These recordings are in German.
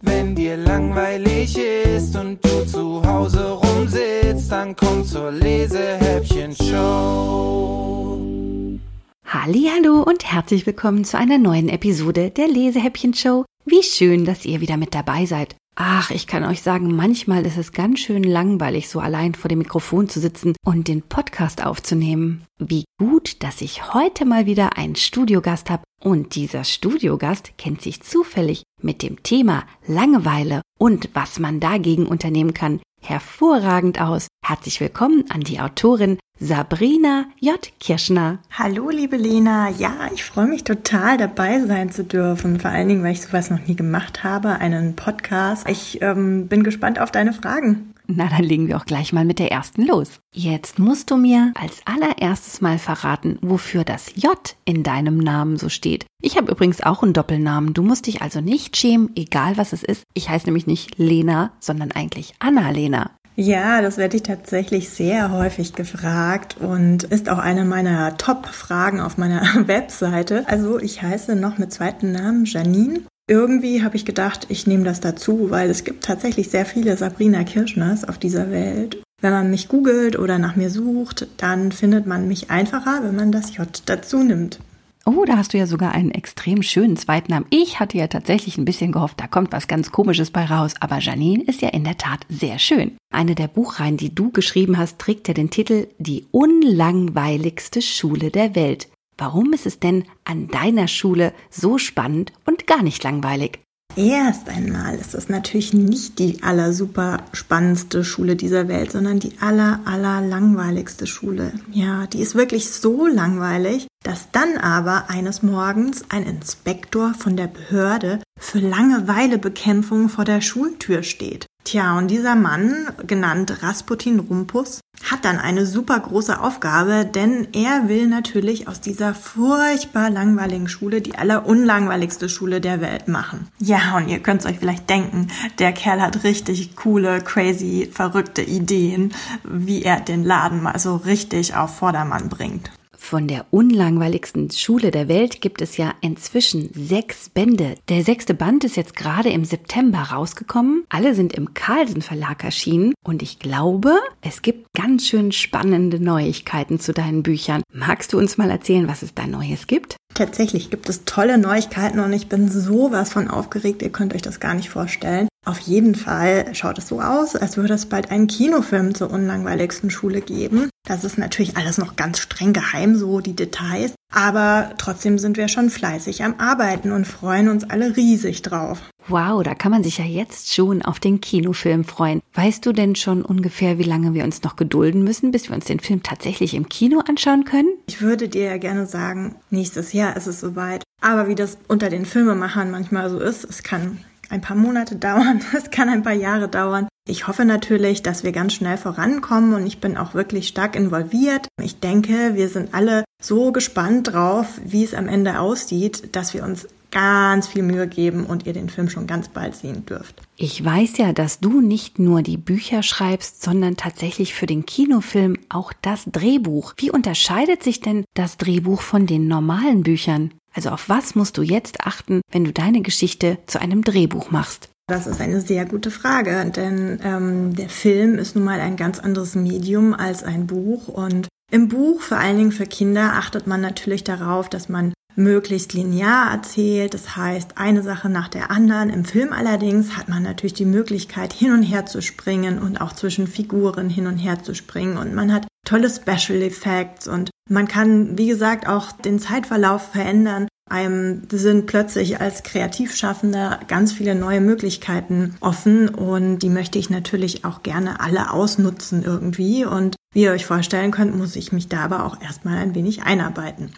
Wenn dir langweilig ist und du zu Hause rumsitzt, dann komm zur Lesehäppchen-Show. Hallo und herzlich willkommen zu einer neuen Episode der Lesehäppchen-Show. Wie schön, dass ihr wieder mit dabei seid. Ach, ich kann euch sagen, manchmal ist es ganz schön langweilig, so allein vor dem Mikrofon zu sitzen und den Podcast aufzunehmen. Wie gut, dass ich heute mal wieder einen Studiogast habe und dieser Studiogast kennt sich zufällig mit dem Thema Langeweile und was man dagegen unternehmen kann hervorragend aus. Herzlich willkommen an die Autorin Sabrina J. Kirschner. Hallo, liebe Lena. Ja, ich freue mich total dabei sein zu dürfen. Vor allen Dingen, weil ich sowas noch nie gemacht habe, einen Podcast. Ich ähm, bin gespannt auf deine Fragen. Na, dann legen wir auch gleich mal mit der ersten los. Jetzt musst du mir als allererstes mal verraten, wofür das J in deinem Namen so steht. Ich habe übrigens auch einen Doppelnamen. Du musst dich also nicht schämen, egal was es ist. Ich heiße nämlich nicht Lena, sondern eigentlich Anna-Lena. Ja, das werde ich tatsächlich sehr häufig gefragt und ist auch eine meiner Top-Fragen auf meiner Webseite. Also ich heiße noch mit zweiten Namen Janine irgendwie habe ich gedacht, ich nehme das dazu, weil es gibt tatsächlich sehr viele Sabrina Kirschners auf dieser Welt. Wenn man mich googelt oder nach mir sucht, dann findet man mich einfacher, wenn man das J dazu nimmt. Oh, da hast du ja sogar einen extrem schönen zweiten Namen. Ich hatte ja tatsächlich ein bisschen gehofft, da kommt was ganz Komisches bei raus. Aber Janine ist ja in der Tat sehr schön. Eine der Buchreihen, die du geschrieben hast, trägt ja den Titel Die unlangweiligste Schule der Welt. Warum ist es denn an deiner Schule so spannend und gar nicht langweilig? Erst einmal ist es natürlich nicht die aller super spannendste Schule dieser Welt, sondern die aller aller langweiligste Schule. Ja, die ist wirklich so langweilig, dass dann aber eines Morgens ein Inspektor von der Behörde für Langeweilebekämpfung vor der Schultür steht. Tja, und dieser Mann, genannt Rasputin Rumpus, hat dann eine super große Aufgabe, denn er will natürlich aus dieser furchtbar langweiligen Schule die allerunlangweiligste Schule der Welt machen. Ja, und ihr könnt euch vielleicht denken, der Kerl hat richtig coole, crazy, verrückte Ideen, wie er den Laden mal so richtig auf Vordermann bringt. Von der unlangweiligsten Schule der Welt gibt es ja inzwischen sechs Bände. Der sechste Band ist jetzt gerade im September rausgekommen. Alle sind im Carlsen Verlag erschienen und ich glaube, es gibt ganz schön spannende Neuigkeiten zu deinen Büchern. Magst du uns mal erzählen, was es da Neues gibt? Tatsächlich gibt es tolle Neuigkeiten und ich bin sowas von aufgeregt, ihr könnt euch das gar nicht vorstellen. Auf jeden Fall schaut es so aus, als würde es bald einen Kinofilm zur unlangweiligsten Schule geben. Das ist natürlich alles noch ganz streng geheim, so die Details. Aber trotzdem sind wir schon fleißig am Arbeiten und freuen uns alle riesig drauf. Wow, da kann man sich ja jetzt schon auf den Kinofilm freuen. Weißt du denn schon ungefähr, wie lange wir uns noch gedulden müssen, bis wir uns den Film tatsächlich im Kino anschauen können? Ich würde dir ja gerne sagen, nächstes Jahr ist es soweit. Aber wie das unter den Filmemachern manchmal so ist, es kann ein paar Monate dauern, es kann ein paar Jahre dauern. Ich hoffe natürlich, dass wir ganz schnell vorankommen und ich bin auch wirklich stark involviert. Ich denke, wir sind alle so gespannt drauf, wie es am Ende aussieht, dass wir uns ganz viel Mühe geben und ihr den Film schon ganz bald sehen dürft. Ich weiß ja, dass du nicht nur die Bücher schreibst, sondern tatsächlich für den Kinofilm auch das Drehbuch. Wie unterscheidet sich denn das Drehbuch von den normalen Büchern? Also auf was musst du jetzt achten, wenn du deine Geschichte zu einem Drehbuch machst? Das ist eine sehr gute Frage, denn ähm, der Film ist nun mal ein ganz anderes Medium als ein Buch und im Buch, vor allen Dingen für Kinder, achtet man natürlich darauf, dass man möglichst linear erzählt. Das heißt, eine Sache nach der anderen. Im Film allerdings hat man natürlich die Möglichkeit, hin und her zu springen und auch zwischen Figuren hin und her zu springen. Und man hat tolle Special Effects und man kann, wie gesagt, auch den Zeitverlauf verändern. Einem sind plötzlich als Kreativschaffender ganz viele neue Möglichkeiten offen und die möchte ich natürlich auch gerne alle ausnutzen irgendwie. Und wie ihr euch vorstellen könnt, muss ich mich da aber auch erstmal ein wenig einarbeiten.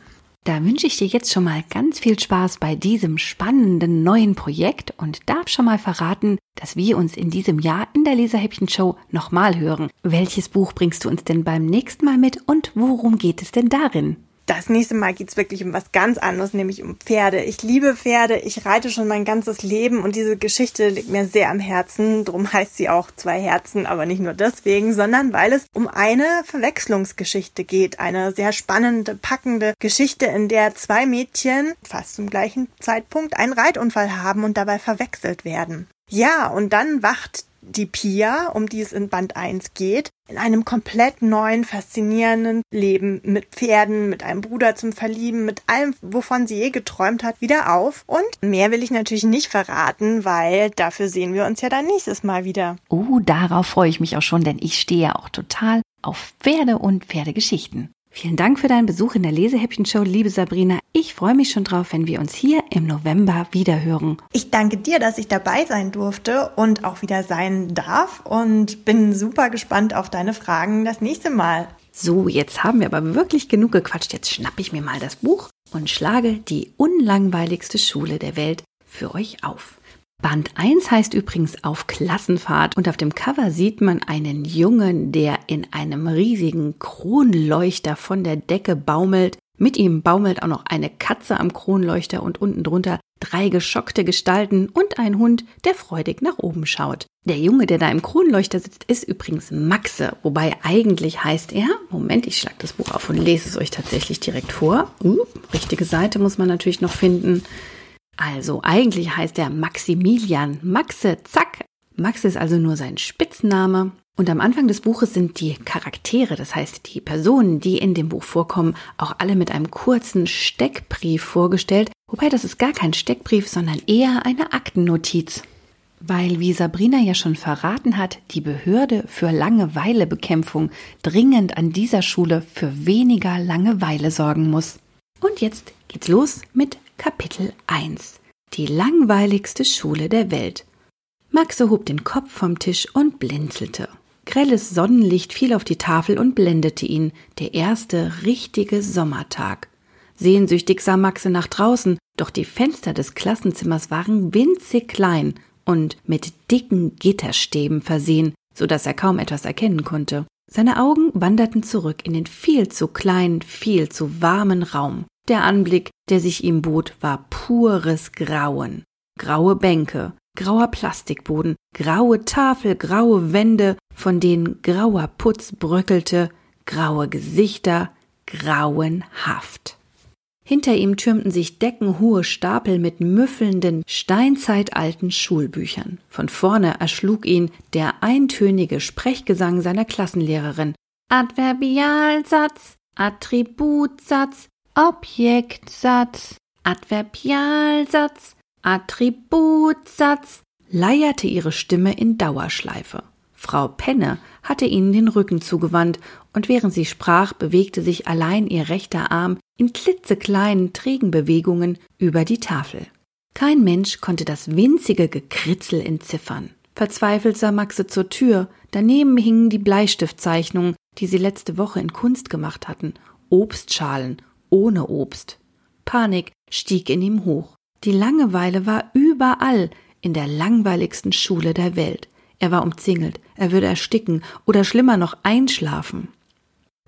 Da wünsche ich dir jetzt schon mal ganz viel Spaß bei diesem spannenden neuen Projekt und darf schon mal verraten, dass wir uns in diesem Jahr in der Leserhäppchen-Show nochmal hören. Welches Buch bringst du uns denn beim nächsten Mal mit und worum geht es denn darin? Das nächste Mal geht's wirklich um was ganz anderes, nämlich um Pferde. Ich liebe Pferde, ich reite schon mein ganzes Leben und diese Geschichte liegt mir sehr am Herzen. Drum heißt sie auch zwei Herzen, aber nicht nur deswegen, sondern weil es um eine Verwechslungsgeschichte geht. Eine sehr spannende, packende Geschichte, in der zwei Mädchen fast zum gleichen Zeitpunkt einen Reitunfall haben und dabei verwechselt werden. Ja, und dann wacht die Pia, um die es in Band 1 geht, in einem komplett neuen, faszinierenden Leben mit Pferden, mit einem Bruder zum Verlieben, mit allem, wovon sie je geträumt hat, wieder auf. Und mehr will ich natürlich nicht verraten, weil dafür sehen wir uns ja dann nächstes Mal wieder. Oh, darauf freue ich mich auch schon, denn ich stehe ja auch total auf Pferde und Pferdegeschichten. Vielen Dank für deinen Besuch in der Lesehäppchen-Show, liebe Sabrina. Ich freue mich schon drauf, wenn wir uns hier im November wiederhören. Ich danke dir, dass ich dabei sein durfte und auch wieder sein darf und bin super gespannt auf deine Fragen das nächste Mal. So, jetzt haben wir aber wirklich genug gequatscht. Jetzt schnappe ich mir mal das Buch und schlage die unlangweiligste Schule der Welt für euch auf. Band 1 heißt übrigens auf Klassenfahrt und auf dem Cover sieht man einen Jungen, der in einem riesigen Kronleuchter von der Decke baumelt. Mit ihm baumelt auch noch eine Katze am Kronleuchter und unten drunter drei geschockte Gestalten und ein Hund, der freudig nach oben schaut. Der Junge, der da im Kronleuchter sitzt, ist übrigens Maxe, wobei eigentlich heißt er, Moment, ich schlag das Buch auf und lese es euch tatsächlich direkt vor. Uh, richtige Seite muss man natürlich noch finden. Also eigentlich heißt er Maximilian Maxe Zack. Maxe ist also nur sein Spitzname. Und am Anfang des Buches sind die Charaktere, das heißt die Personen, die in dem Buch vorkommen, auch alle mit einem kurzen Steckbrief vorgestellt. Wobei das ist gar kein Steckbrief, sondern eher eine Aktennotiz. Weil, wie Sabrina ja schon verraten hat, die Behörde für Langeweilebekämpfung dringend an dieser Schule für weniger Langeweile sorgen muss. Und jetzt geht's los mit Kapitel 1 Die langweiligste Schule der Welt. Maxe hob den Kopf vom Tisch und blinzelte. Grelles Sonnenlicht fiel auf die Tafel und blendete ihn, der erste richtige Sommertag. Sehnsüchtig sah Maxe nach draußen, doch die Fenster des Klassenzimmers waren winzig klein und mit dicken Gitterstäben versehen, so dass er kaum etwas erkennen konnte. Seine Augen wanderten zurück in den viel zu kleinen, viel zu warmen Raum. Der Anblick, der sich ihm bot, war pures Grauen. Graue Bänke, grauer Plastikboden, graue Tafel, graue Wände, von denen grauer Putz bröckelte, graue Gesichter, grauenhaft. Hinter ihm türmten sich deckenhohe Stapel mit müffelnden, steinzeitalten Schulbüchern. Von vorne erschlug ihn der eintönige Sprechgesang seiner Klassenlehrerin. Adverbialsatz, Attributsatz, Objektsatz, Adverbialsatz, Attributsatz, leierte ihre Stimme in Dauerschleife. Frau Penne hatte ihnen den Rücken zugewandt, und während sie sprach, bewegte sich allein ihr rechter Arm in klitzekleinen, trägen Bewegungen über die Tafel. Kein Mensch konnte das winzige Gekritzel entziffern. Verzweifelt sah Maxe zur Tür, daneben hingen die Bleistiftzeichnungen, die sie letzte Woche in Kunst gemacht hatten, Obstschalen ohne Obst. Panik stieg in ihm hoch. Die Langeweile war überall in der langweiligsten Schule der Welt. Er war umzingelt, er würde ersticken oder schlimmer noch einschlafen.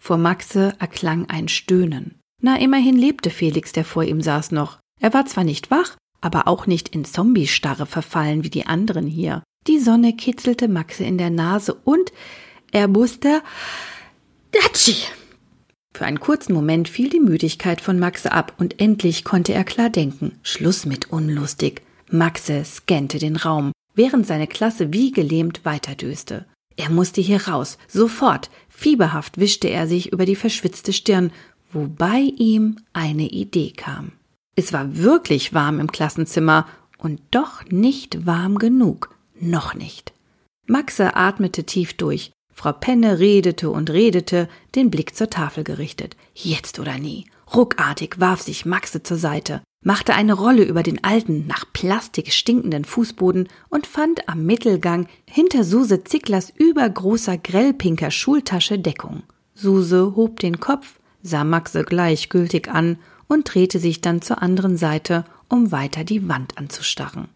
Vor Maxe erklang ein Stöhnen. Na, immerhin lebte Felix, der vor ihm saß, noch. Er war zwar nicht wach, aber auch nicht in Zombiestarre verfallen wie die anderen hier. Die Sonne kitzelte Maxe in der Nase und er musste Datschi! Für einen kurzen Moment fiel die Müdigkeit von Maxe ab und endlich konnte er klar denken. Schluss mit unlustig. Maxe scannte den Raum, während seine Klasse wie gelähmt weiterdöste. Er musste hier raus, sofort. Fieberhaft wischte er sich über die verschwitzte Stirn, wobei ihm eine Idee kam. Es war wirklich warm im Klassenzimmer und doch nicht warm genug. Noch nicht. Maxe atmete tief durch. Frau Penne redete und redete, den Blick zur Tafel gerichtet. Jetzt oder nie. Ruckartig warf sich Maxe zur Seite, machte eine Rolle über den alten, nach Plastik stinkenden Fußboden und fand am Mittelgang hinter Suse Zicklers übergroßer grellpinker Schultasche Deckung. Suse hob den Kopf, sah Maxe gleichgültig an und drehte sich dann zur anderen Seite, um weiter die Wand anzustarren.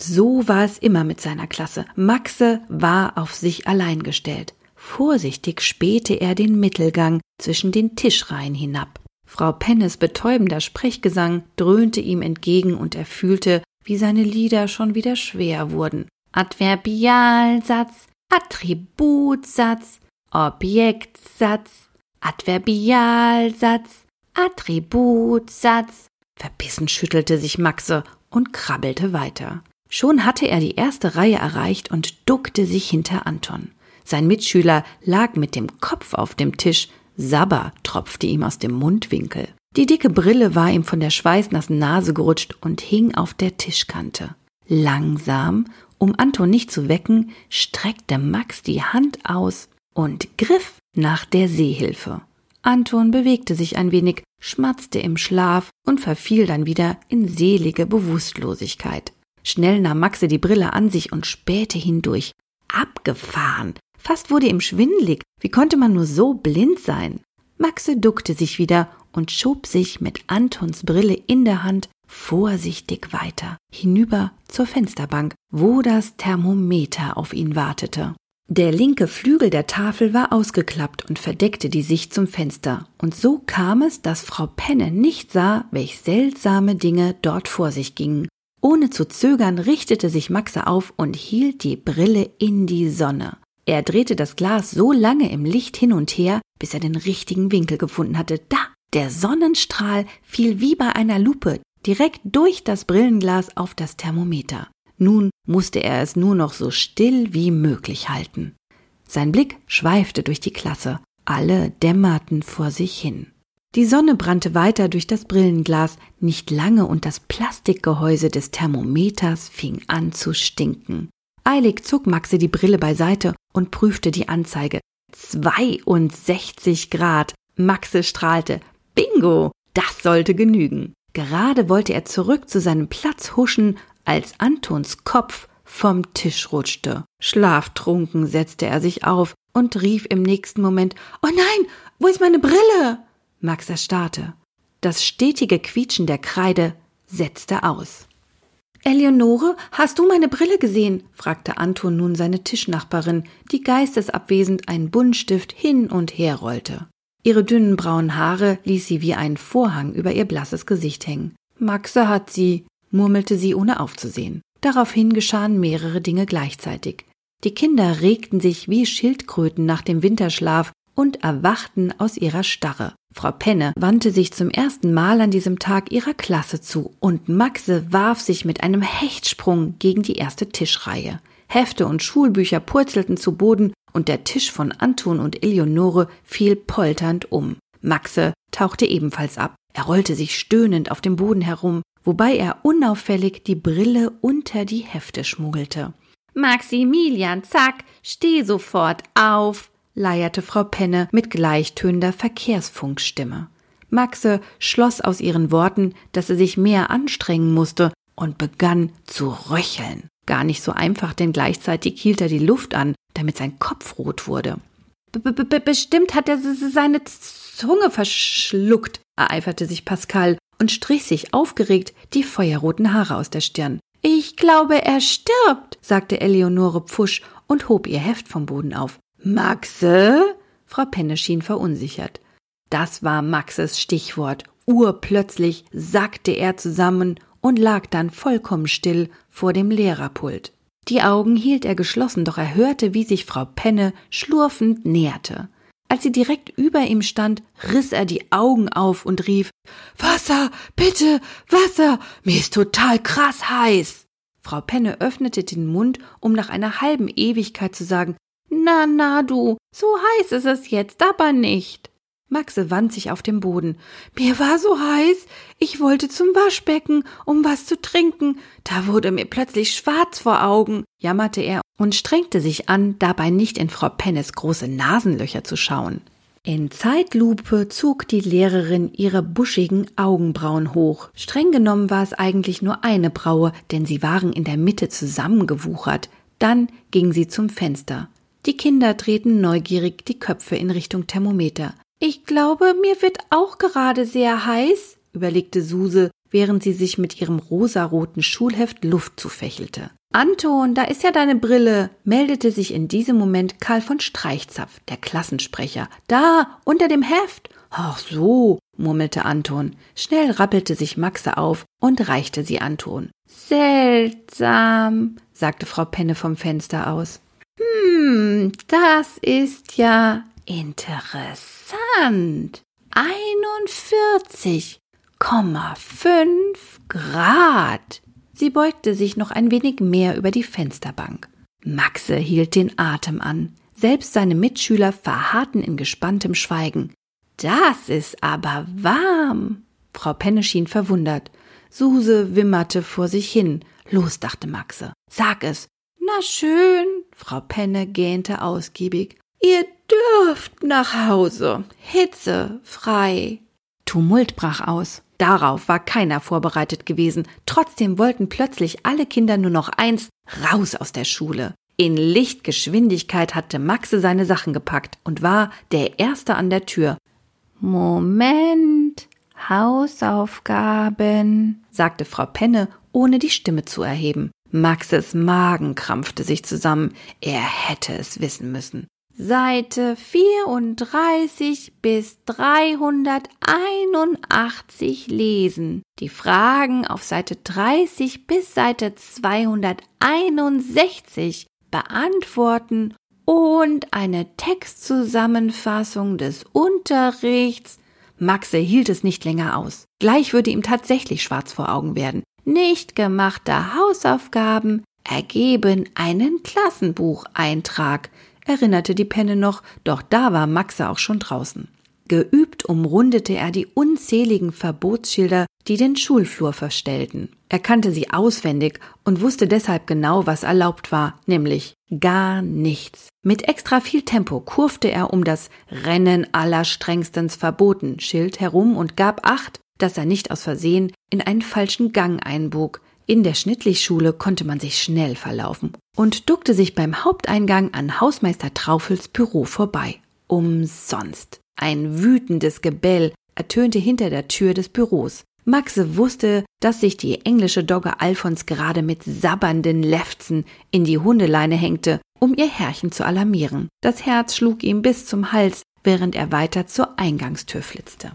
So war es immer mit seiner Klasse. Maxe war auf sich allein gestellt. Vorsichtig spähte er den Mittelgang zwischen den Tischreihen hinab. Frau Pennes betäubender Sprechgesang dröhnte ihm entgegen und er fühlte, wie seine Lieder schon wieder schwer wurden. Adverbialsatz, Attributsatz, Objektsatz, Adverbialsatz, Attributsatz. Verbissen schüttelte sich Maxe und krabbelte weiter. Schon hatte er die erste Reihe erreicht und duckte sich hinter Anton. Sein Mitschüler lag mit dem Kopf auf dem Tisch, Sabber tropfte ihm aus dem Mundwinkel. Die dicke Brille war ihm von der schweißnassen Nase gerutscht und hing auf der Tischkante. Langsam, um Anton nicht zu wecken, streckte Max die Hand aus und griff nach der Seehilfe. Anton bewegte sich ein wenig, schmatzte im Schlaf und verfiel dann wieder in selige Bewusstlosigkeit. Schnell nahm Maxe die Brille an sich und spähte hindurch. Abgefahren. Fast wurde ihm schwindlig. Wie konnte man nur so blind sein? Maxe duckte sich wieder und schob sich mit Antons Brille in der Hand vorsichtig weiter, hinüber zur Fensterbank, wo das Thermometer auf ihn wartete. Der linke Flügel der Tafel war ausgeklappt und verdeckte die Sicht zum Fenster, und so kam es, dass Frau Penne nicht sah, welch seltsame Dinge dort vor sich gingen. Ohne zu zögern richtete sich Maxe auf und hielt die Brille in die Sonne. Er drehte das Glas so lange im Licht hin und her, bis er den richtigen Winkel gefunden hatte. Da! Der Sonnenstrahl fiel wie bei einer Lupe direkt durch das Brillenglas auf das Thermometer. Nun musste er es nur noch so still wie möglich halten. Sein Blick schweifte durch die Klasse. Alle dämmerten vor sich hin. Die Sonne brannte weiter durch das Brillenglas, nicht lange und das Plastikgehäuse des Thermometers fing an zu stinken. Eilig zog Maxe die Brille beiseite und prüfte die Anzeige. 62 Grad. Maxe strahlte. Bingo! Das sollte genügen. Gerade wollte er zurück zu seinem Platz huschen, als Antons Kopf vom Tisch rutschte. Schlaftrunken setzte er sich auf und rief im nächsten Moment Oh nein, wo ist meine Brille? Max erstarrte. Das stetige Quietschen der Kreide setzte aus. Eleonore, hast du meine Brille gesehen? fragte Anton nun seine Tischnachbarin, die geistesabwesend einen Buntstift hin und her rollte. Ihre dünnen braunen Haare ließ sie wie einen Vorhang über ihr blasses Gesicht hängen. Maxe hat sie, murmelte sie, ohne aufzusehen. Daraufhin geschahen mehrere Dinge gleichzeitig. Die Kinder regten sich wie Schildkröten nach dem Winterschlaf und erwachten aus ihrer Starre. Frau Penne wandte sich zum ersten Mal an diesem Tag ihrer Klasse zu und Maxe warf sich mit einem Hechtsprung gegen die erste Tischreihe. Hefte und Schulbücher purzelten zu Boden und der Tisch von Anton und Eleonore fiel polternd um. Maxe tauchte ebenfalls ab. Er rollte sich stöhnend auf dem Boden herum, wobei er unauffällig die Brille unter die Hefte schmuggelte. Maximilian, zack, steh sofort auf, leierte Frau Penne mit gleichtönender Verkehrsfunkstimme. Maxe schloss aus ihren Worten, dass er sich mehr anstrengen musste und begann zu röcheln. Gar nicht so einfach, denn gleichzeitig hielt er die Luft an, damit sein Kopf rot wurde. B -b Bestimmt hat er seine Zunge verschluckt, ereiferte sich Pascal und strich sich aufgeregt die feuerroten Haare aus der Stirn. Ich glaube, er stirbt, sagte Eleonore Pfusch und hob ihr Heft vom Boden auf. Maxe? Frau Penne schien verunsichert. Das war Maxes Stichwort. Urplötzlich sackte er zusammen und lag dann vollkommen still vor dem Lehrerpult. Die Augen hielt er geschlossen, doch er hörte, wie sich Frau Penne schlurfend näherte. Als sie direkt über ihm stand, riss er die Augen auf und rief Wasser, bitte, Wasser, mir ist total krass heiß. Frau Penne öffnete den Mund, um nach einer halben Ewigkeit zu sagen na, na, du, so heiß ist es jetzt aber nicht. Maxe wand sich auf dem Boden. Mir war so heiß, ich wollte zum Waschbecken, um was zu trinken. Da wurde mir plötzlich schwarz vor Augen, jammerte er und strengte sich an, dabei nicht in Frau Pennes große Nasenlöcher zu schauen. In Zeitlupe zog die Lehrerin ihre buschigen Augenbrauen hoch. Streng genommen war es eigentlich nur eine Braue, denn sie waren in der Mitte zusammengewuchert. Dann ging sie zum Fenster. Die Kinder drehten neugierig die Köpfe in Richtung Thermometer. Ich glaube, mir wird auch gerade sehr heiß, überlegte Suse, während sie sich mit ihrem rosaroten Schulheft Luft zufächelte. Anton, da ist ja deine Brille, meldete sich in diesem Moment Karl von Streichzapf, der Klassensprecher. Da, unter dem Heft. Ach so, murmelte Anton. Schnell rappelte sich Maxe auf und reichte sie Anton. Seltsam, sagte Frau Penne vom Fenster aus. Hm, das ist ja interessant. 41,5 Grad. Sie beugte sich noch ein wenig mehr über die Fensterbank. Maxe hielt den Atem an. Selbst seine Mitschüler verharrten in gespanntem Schweigen. Das ist aber warm. Frau Penne schien verwundert. Suse wimmerte vor sich hin. Los, dachte Maxe. Sag es. Na schön. Frau Penne gähnte ausgiebig. Ihr dürft nach Hause. Hitze frei. Tumult brach aus. Darauf war keiner vorbereitet gewesen. Trotzdem wollten plötzlich alle Kinder nur noch eins, raus aus der Schule. In Lichtgeschwindigkeit hatte Maxe seine Sachen gepackt und war der Erste an der Tür. Moment, Hausaufgaben, sagte Frau Penne, ohne die Stimme zu erheben. Maxes Magen krampfte sich zusammen. Er hätte es wissen müssen. Seite 34 bis 381 lesen. Die Fragen auf Seite 30 bis Seite 261 beantworten und eine Textzusammenfassung des Unterrichts. Maxe hielt es nicht länger aus. Gleich würde ihm tatsächlich schwarz vor Augen werden. Nicht gemachte Hausaufgaben ergeben einen Klassenbucheintrag erinnerte die Penne noch, doch da war Maxe auch schon draußen. Geübt umrundete er die unzähligen Verbotsschilder, die den Schulflur verstellten. Er kannte sie auswendig und wusste deshalb genau, was erlaubt war, nämlich gar nichts. Mit extra viel Tempo kurfte er um das Rennen allerstrengstens verboten Schild herum und gab acht, dass er nicht aus Versehen in einen falschen Gang einbog, in der Schnittlichschule konnte man sich schnell verlaufen und duckte sich beim Haupteingang an Hausmeister Traufels Büro vorbei. Umsonst. Ein wütendes Gebell ertönte hinter der Tür des Büros. Maxe wusste, dass sich die englische Dogge Alfons gerade mit sabbernden Lefzen in die Hundeleine hängte, um ihr Herrchen zu alarmieren. Das Herz schlug ihm bis zum Hals, während er weiter zur Eingangstür flitzte.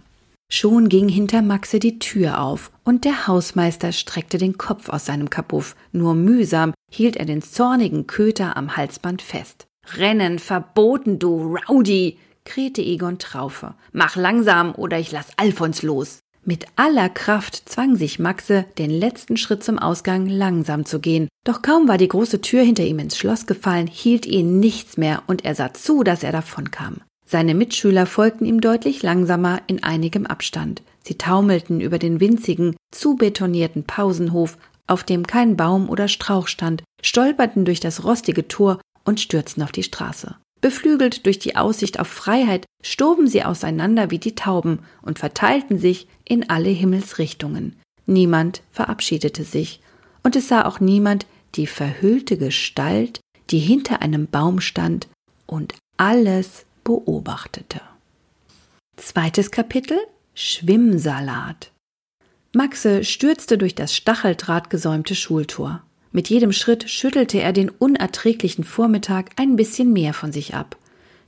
Schon ging hinter Maxe die Tür auf, und der Hausmeister streckte den Kopf aus seinem Kapuff. Nur mühsam hielt er den zornigen Köter am Halsband fest. Rennen verboten, du Rowdy! krähte Egon Traufe. Mach langsam, oder ich lass Alfons los. Mit aller Kraft zwang sich Maxe, den letzten Schritt zum Ausgang langsam zu gehen. Doch kaum war die große Tür hinter ihm ins Schloss gefallen, hielt ihn nichts mehr, und er sah zu, dass er davonkam. Seine Mitschüler folgten ihm deutlich langsamer in einigem Abstand. Sie taumelten über den winzigen, zubetonierten Pausenhof, auf dem kein Baum oder Strauch stand, stolperten durch das rostige Tor und stürzten auf die Straße. Beflügelt durch die Aussicht auf Freiheit, stoben sie auseinander wie die Tauben und verteilten sich in alle Himmelsrichtungen. Niemand verabschiedete sich, und es sah auch niemand die verhüllte Gestalt, die hinter einem Baum stand und alles beobachtete. Zweites Kapitel Schwimmsalat. Maxe stürzte durch das stacheldrahtgesäumte Schultor. Mit jedem Schritt schüttelte er den unerträglichen Vormittag ein bisschen mehr von sich ab.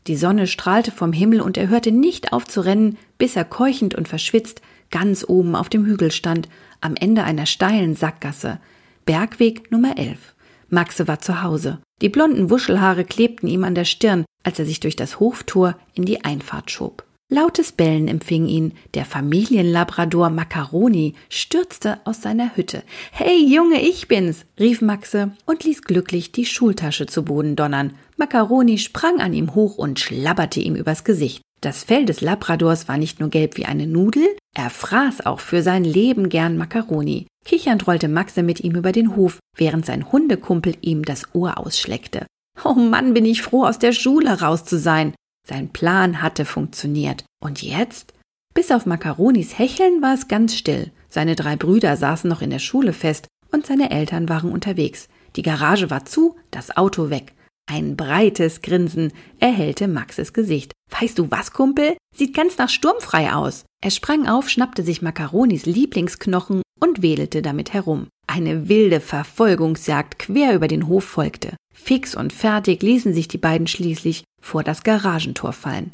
Die Sonne strahlte vom Himmel und er hörte nicht auf zu rennen, bis er keuchend und verschwitzt ganz oben auf dem Hügel stand, am Ende einer steilen Sackgasse. Bergweg Nummer 11. Maxe war zu Hause. Die blonden Wuschelhaare klebten ihm an der Stirn, als er sich durch das Hoftor in die Einfahrt schob. Lautes Bellen empfing ihn. Der Familienlabrador Macaroni stürzte aus seiner Hütte. Hey Junge, ich bin's, rief Maxe und ließ glücklich die Schultasche zu Boden donnern. Macaroni sprang an ihm hoch und schlabberte ihm übers Gesicht. Das Fell des Labradors war nicht nur gelb wie eine Nudel, er fraß auch für sein Leben gern Macaroni. Kichernd rollte Maxe mit ihm über den Hof, während sein Hundekumpel ihm das Ohr ausschleckte. Oh Mann, bin ich froh, aus der Schule raus zu sein. Sein Plan hatte funktioniert. Und jetzt? Bis auf Macaronis Hecheln war es ganz still. Seine drei Brüder saßen noch in der Schule fest und seine Eltern waren unterwegs. Die Garage war zu, das Auto weg. Ein breites Grinsen erhellte Maxes Gesicht. Weißt du was, Kumpel? Sieht ganz nach sturmfrei aus. Er sprang auf, schnappte sich Macaronis Lieblingsknochen und wedelte damit herum. Eine wilde Verfolgungsjagd quer über den Hof folgte. Fix und fertig ließen sich die beiden schließlich vor das Garagentor fallen.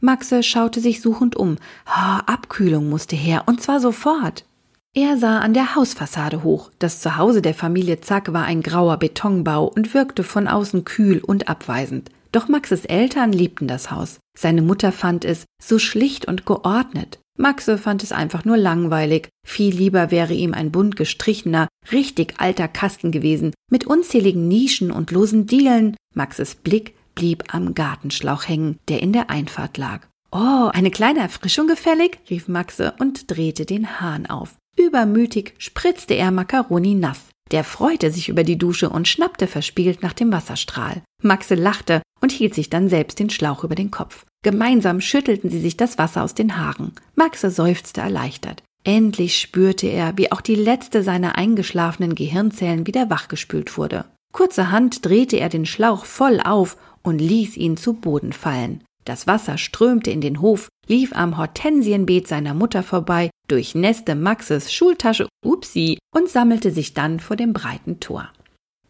Maxe schaute sich suchend um. Oh, Abkühlung musste her, und zwar sofort. Er sah an der Hausfassade hoch. Das Zuhause der Familie Zack war ein grauer Betonbau und wirkte von außen kühl und abweisend. Doch Maxes Eltern liebten das Haus. Seine Mutter fand es so schlicht und geordnet. Maxe fand es einfach nur langweilig. Viel lieber wäre ihm ein bunt gestrichener, richtig alter Kasten gewesen, mit unzähligen Nischen und losen Dielen. Maxes Blick blieb am Gartenschlauch hängen, der in der Einfahrt lag. Oh, eine kleine Erfrischung gefällig? rief Maxe und drehte den Hahn auf. Übermütig spritzte er Macaroni nass. Der freute sich über die Dusche und schnappte verspielt nach dem Wasserstrahl. Maxe lachte und hielt sich dann selbst den Schlauch über den Kopf. Gemeinsam schüttelten sie sich das Wasser aus den Haaren. Maxe seufzte erleichtert. Endlich spürte er, wie auch die letzte seiner eingeschlafenen Gehirnzellen wieder wachgespült wurde. Kurzerhand drehte er den Schlauch voll auf und ließ ihn zu Boden fallen. Das Wasser strömte in den Hof, lief am Hortensienbeet seiner Mutter vorbei, durchnässte Maxes Schultasche, upsi, und sammelte sich dann vor dem breiten Tor.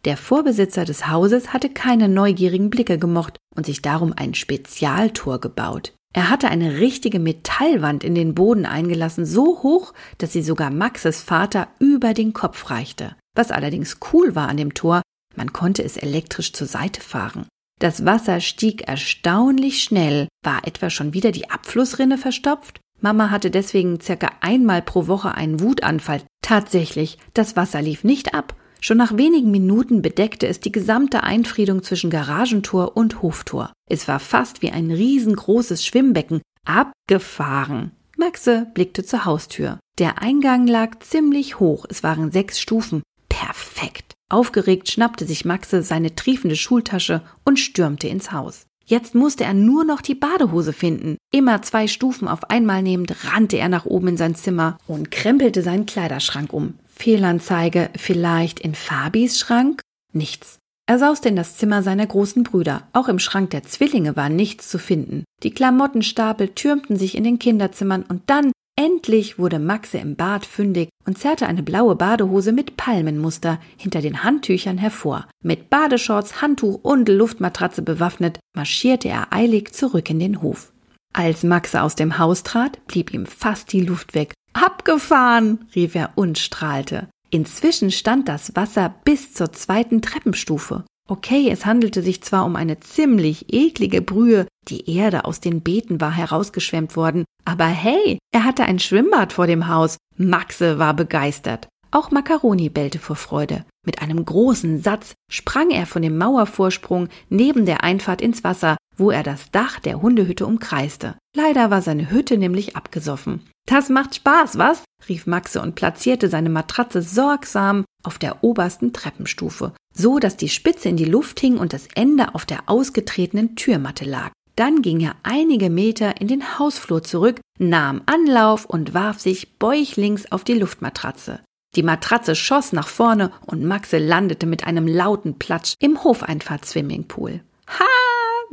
Der Vorbesitzer des Hauses hatte keine neugierigen Blicke gemocht und sich darum ein Spezialtor gebaut. Er hatte eine richtige Metallwand in den Boden eingelassen, so hoch, dass sie sogar Maxes Vater über den Kopf reichte. Was allerdings cool war an dem Tor, man konnte es elektrisch zur Seite fahren. Das Wasser stieg erstaunlich schnell. War etwa schon wieder die Abflussrinne verstopft? Mama hatte deswegen circa einmal pro Woche einen Wutanfall. Tatsächlich, das Wasser lief nicht ab. Schon nach wenigen Minuten bedeckte es die gesamte Einfriedung zwischen Garagentor und Hoftor. Es war fast wie ein riesengroßes Schwimmbecken. Abgefahren. Maxe blickte zur Haustür. Der Eingang lag ziemlich hoch. Es waren sechs Stufen. Perfekt. Aufgeregt schnappte sich Maxe seine triefende Schultasche und stürmte ins Haus. Jetzt musste er nur noch die Badehose finden. Immer zwei Stufen auf einmal nehmend rannte er nach oben in sein Zimmer und krempelte seinen Kleiderschrank um. Fehlanzeige vielleicht in Fabis Schrank? Nichts. Er sauste in das Zimmer seiner großen Brüder. Auch im Schrank der Zwillinge war nichts zu finden. Die Klamottenstapel türmten sich in den Kinderzimmern und dann Endlich wurde Maxe im Bad fündig und zerrte eine blaue Badehose mit Palmenmuster hinter den Handtüchern hervor. Mit Badeshorts, Handtuch und Luftmatratze bewaffnet, marschierte er eilig zurück in den Hof. Als Maxe aus dem Haus trat, blieb ihm fast die Luft weg. Abgefahren! rief er und strahlte. Inzwischen stand das Wasser bis zur zweiten Treppenstufe. Okay, es handelte sich zwar um eine ziemlich eklige Brühe, die Erde aus den Beeten war herausgeschwemmt worden, aber hey, er hatte ein Schwimmbad vor dem Haus. Maxe war begeistert. Auch Macaroni bellte vor Freude. Mit einem großen Satz sprang er von dem Mauervorsprung neben der Einfahrt ins Wasser, wo er das Dach der Hundehütte umkreiste. Leider war seine Hütte nämlich abgesoffen. Das macht Spaß, was? rief Maxe und platzierte seine Matratze sorgsam auf der obersten Treppenstufe, so dass die Spitze in die Luft hing und das Ende auf der ausgetretenen Türmatte lag. Dann ging er einige Meter in den Hausflur zurück, nahm Anlauf und warf sich bäuchlings auf die Luftmatratze. Die Matratze schoss nach vorne und Maxe landete mit einem lauten Platsch im Hofeinfahrt-Swimmingpool. Ha!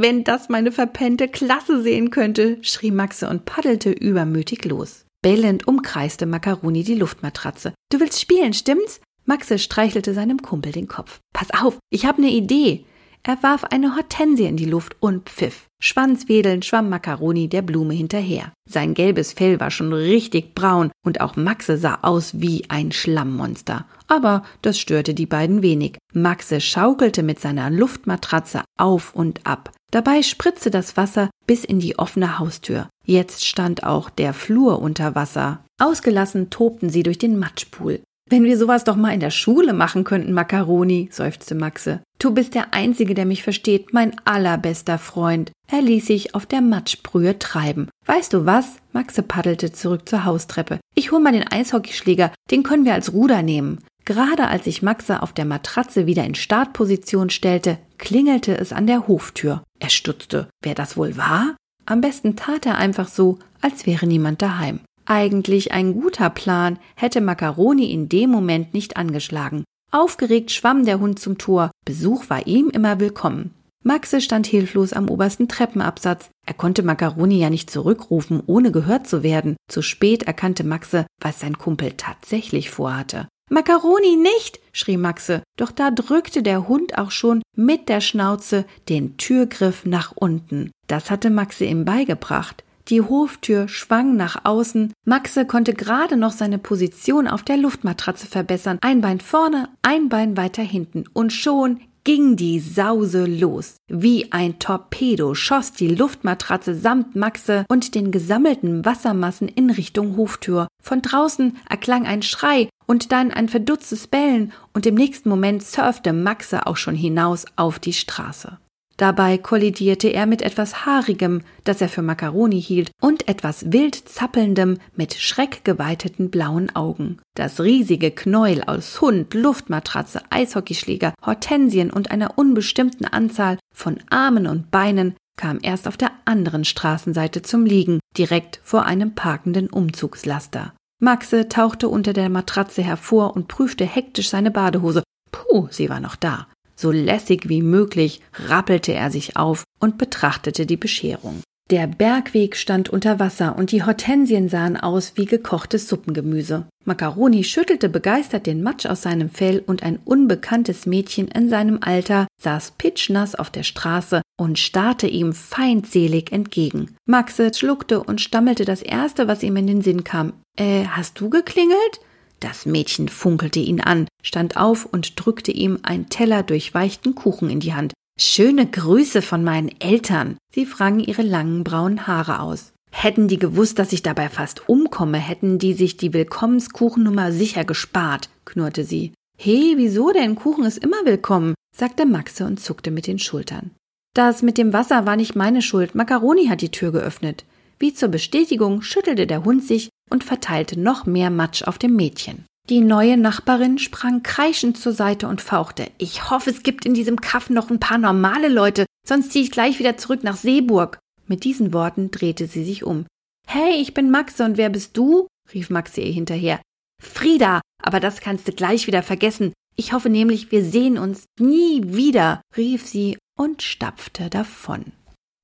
Wenn das meine verpennte Klasse sehen könnte, schrie Maxe und paddelte übermütig los. Bellend umkreiste Macaroni die Luftmatratze. Du willst spielen, stimmt's? Maxe streichelte seinem Kumpel den Kopf. Pass auf, ich hab ne Idee. Er warf eine Hortensie in die Luft und pfiff. Schwanzwedelnd schwamm Macaroni der Blume hinterher. Sein gelbes Fell war schon richtig braun und auch Maxe sah aus wie ein Schlammmonster. Aber das störte die beiden wenig. Maxe schaukelte mit seiner Luftmatratze auf und ab. Dabei spritzte das Wasser bis in die offene Haustür. Jetzt stand auch der Flur unter Wasser. Ausgelassen tobten sie durch den Matschpool. Wenn wir sowas doch mal in der Schule machen könnten, Macaroni, seufzte Maxe. Du bist der Einzige, der mich versteht, mein allerbester Freund. Er ließ sich auf der Matschbrühe treiben. Weißt du was? Maxe paddelte zurück zur Haustreppe. Ich hol mal den Eishockeyschläger, den können wir als Ruder nehmen. Gerade als sich Maxe auf der Matratze wieder in Startposition stellte, klingelte es an der Hoftür. Er stutzte. Wer das wohl war? Am besten tat er einfach so, als wäre niemand daheim. Eigentlich ein guter Plan, hätte Macaroni in dem Moment nicht angeschlagen. Aufgeregt schwamm der Hund zum Tor. Besuch war ihm immer willkommen. Maxe stand hilflos am obersten Treppenabsatz. Er konnte Macaroni ja nicht zurückrufen, ohne gehört zu werden. Zu spät erkannte Maxe, was sein Kumpel tatsächlich vorhatte. Macaroni nicht, schrie Maxe, doch da drückte der Hund auch schon mit der Schnauze den Türgriff nach unten. Das hatte Maxe ihm beigebracht. Die Hoftür schwang nach außen. Maxe konnte gerade noch seine Position auf der Luftmatratze verbessern. Ein Bein vorne, ein Bein weiter hinten. Und schon ging die Sause los. Wie ein Torpedo schoss die Luftmatratze samt Maxe und den gesammelten Wassermassen in Richtung Hoftür. Von draußen erklang ein Schrei und dann ein verdutztes Bellen und im nächsten Moment surfte Maxe auch schon hinaus auf die Straße. Dabei kollidierte er mit etwas Haarigem, das er für Macaroni hielt, und etwas wild zappelndem mit schreckgeweiteten blauen Augen. Das riesige Knäuel aus Hund, Luftmatratze, Eishockeyschläger, Hortensien und einer unbestimmten Anzahl von Armen und Beinen kam erst auf der anderen Straßenseite zum Liegen, direkt vor einem parkenden Umzugslaster. Maxe tauchte unter der Matratze hervor und prüfte hektisch seine Badehose. Puh, sie war noch da. So lässig wie möglich rappelte er sich auf und betrachtete die Bescherung. Der Bergweg stand unter Wasser und die Hortensien sahen aus wie gekochtes Suppengemüse. Macaroni schüttelte begeistert den Matsch aus seinem Fell und ein unbekanntes Mädchen in seinem Alter saß pitschnass auf der Straße und starrte ihm feindselig entgegen. Maxe schluckte und stammelte das erste, was ihm in den Sinn kam. Äh, hast du geklingelt? Das Mädchen funkelte ihn an, stand auf und drückte ihm einen Teller durchweichten Kuchen in die Hand. Schöne Grüße von meinen Eltern. Sie frangen ihre langen braunen Haare aus. Hätten die gewusst, dass ich dabei fast umkomme, hätten die sich die Willkommenskuchennummer sicher gespart, knurrte sie. He, wieso denn? Kuchen ist immer willkommen, sagte Maxe und zuckte mit den Schultern. Das mit dem Wasser war nicht meine Schuld. Macaroni hat die Tür geöffnet. Wie zur Bestätigung schüttelte der Hund sich und verteilte noch mehr Matsch auf dem Mädchen. Die neue Nachbarin sprang kreischend zur Seite und fauchte. Ich hoffe, es gibt in diesem Kaff noch ein paar normale Leute, sonst ziehe ich gleich wieder zurück nach Seeburg. Mit diesen Worten drehte sie sich um. Hey, ich bin Maxe und wer bist du? rief Maxe ihr hinterher. Frieda, aber das kannst du gleich wieder vergessen. Ich hoffe nämlich, wir sehen uns nie wieder, rief sie und stapfte davon.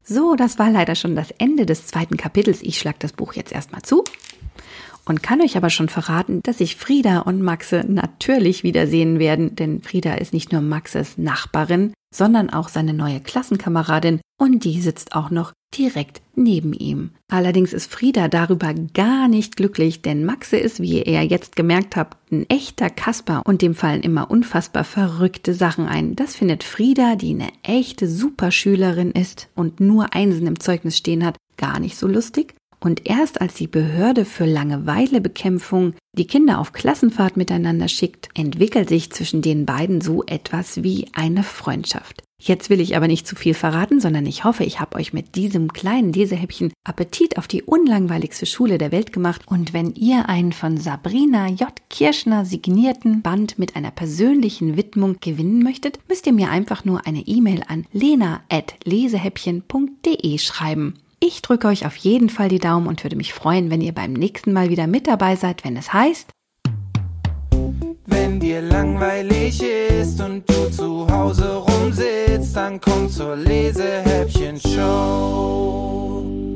So, das war leider schon das Ende des zweiten Kapitels. Ich schlag das Buch jetzt erstmal zu und kann euch aber schon verraten, dass sich Frieda und Maxe natürlich wiedersehen werden, denn Frieda ist nicht nur Maxes Nachbarin, sondern auch seine neue Klassenkameradin und die sitzt auch noch direkt neben ihm. Allerdings ist Frieda darüber gar nicht glücklich, denn Maxe ist, wie ihr jetzt gemerkt habt, ein echter Kasper und dem fallen immer unfassbar verrückte Sachen ein. Das findet Frieda, die eine echte Superschülerin ist und nur Einsen im Zeugnis stehen hat, gar nicht so lustig. Und erst als die Behörde für Langeweilebekämpfung die Kinder auf Klassenfahrt miteinander schickt, entwickelt sich zwischen den beiden so etwas wie eine Freundschaft. Jetzt will ich aber nicht zu viel verraten, sondern ich hoffe, ich habe euch mit diesem kleinen Lesehäppchen Appetit auf die unlangweiligste Schule der Welt gemacht. Und wenn ihr einen von Sabrina J. Kirschner signierten Band mit einer persönlichen Widmung gewinnen möchtet, müsst ihr mir einfach nur eine E-Mail an lena.lesehäppchen.de schreiben. Ich drücke euch auf jeden Fall die Daumen und würde mich freuen, wenn ihr beim nächsten Mal wieder mit dabei seid, wenn es heißt. Wenn dir langweilig ist und du zu Hause rumsitzt, dann komm zur Lesehäppchen-Show.